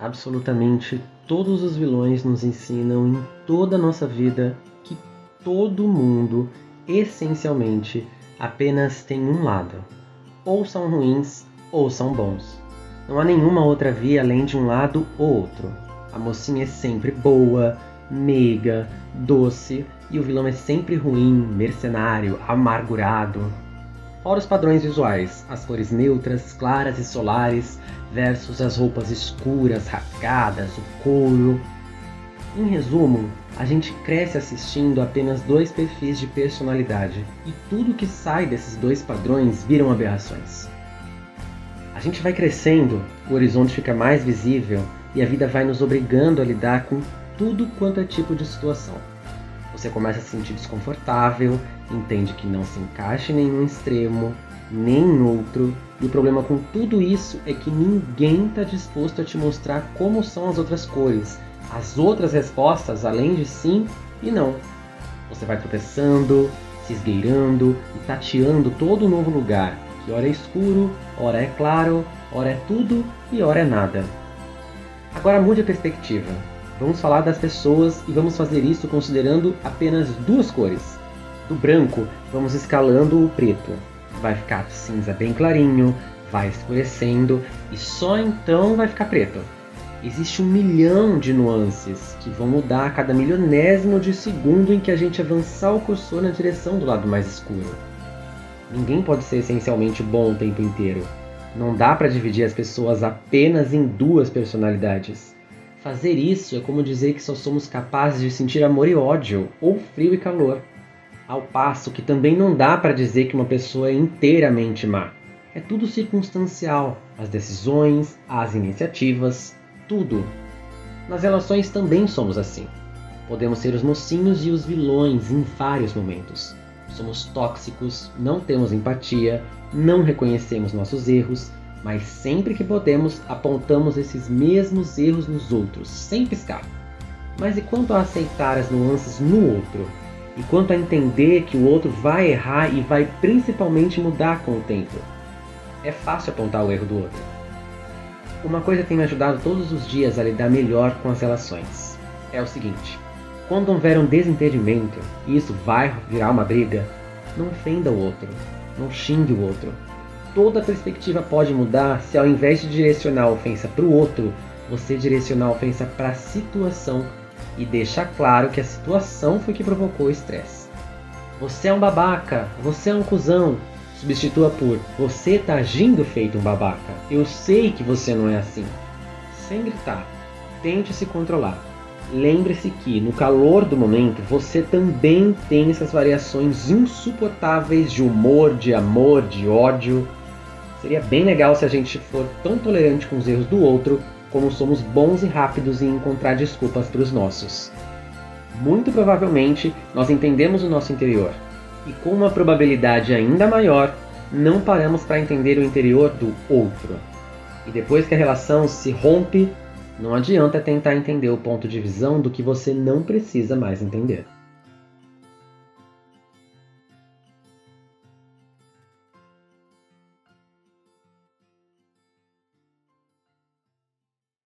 Absolutamente todos os vilões nos ensinam em toda a nossa vida que todo mundo, essencialmente, apenas tem um lado. Ou são ruins ou são bons. Não há nenhuma outra via além de um lado ou outro. A mocinha é sempre boa, meiga, doce, e o vilão é sempre ruim, mercenário, amargurado. Fora os padrões visuais, as cores neutras, claras e solares, versus as roupas escuras, rasgadas, o couro. Em resumo, a gente cresce assistindo apenas dois perfis de personalidade, e tudo que sai desses dois padrões viram aberrações. A gente vai crescendo, o horizonte fica mais visível e a vida vai nos obrigando a lidar com tudo quanto é tipo de situação. Você começa a se sentir desconfortável, entende que não se encaixa em nenhum extremo, nem em outro, e o problema com tudo isso é que ninguém está disposto a te mostrar como são as outras cores, as outras respostas além de sim e não. Você vai tropeçando, se esgueirando e tateando todo um novo lugar, que ora é escuro, ora é claro, ora é tudo e ora é nada. Agora mude a perspectiva. Vamos falar das pessoas e vamos fazer isso considerando apenas duas cores. Do branco, vamos escalando o preto. Vai ficar cinza bem clarinho, vai escurecendo e só então vai ficar preto. Existe um milhão de nuances que vão mudar a cada milionésimo de segundo em que a gente avançar o cursor na direção do lado mais escuro. Ninguém pode ser essencialmente bom o tempo inteiro. Não dá para dividir as pessoas apenas em duas personalidades. Fazer isso é como dizer que só somos capazes de sentir amor e ódio, ou frio e calor. Ao passo que também não dá para dizer que uma pessoa é inteiramente má. É tudo circunstancial, as decisões, as iniciativas, tudo. Nas relações também somos assim. Podemos ser os mocinhos e os vilões em vários momentos. Somos tóxicos, não temos empatia, não reconhecemos nossos erros, mas sempre que podemos, apontamos esses mesmos erros nos outros, sem piscar. Mas e quanto a aceitar as nuances no outro? E quanto a entender que o outro vai errar e vai principalmente mudar com o tempo? É fácil apontar o erro do outro. Uma coisa tem me ajudado todos os dias a lidar melhor com as relações. É o seguinte: quando houver um desentendimento e isso vai virar uma briga, não ofenda o outro, não xingue o outro, toda a perspectiva pode mudar se ao invés de direcionar a ofensa para o outro, você direcionar a ofensa para a situação e deixar claro que a situação foi que provocou o estresse. Você é um babaca, você é um cuzão. Substitua por você está agindo feito um babaca. Eu sei que você não é assim. Sem gritar, tente se controlar. Lembre-se que no calor do momento você também tem essas variações insuportáveis de humor, de amor, de ódio, Seria bem legal se a gente for tão tolerante com os erros do outro como somos bons e rápidos em encontrar desculpas para os nossos. Muito provavelmente nós entendemos o nosso interior, e com uma probabilidade ainda maior, não paramos para entender o interior do outro. E depois que a relação se rompe, não adianta tentar entender o ponto de visão do que você não precisa mais entender.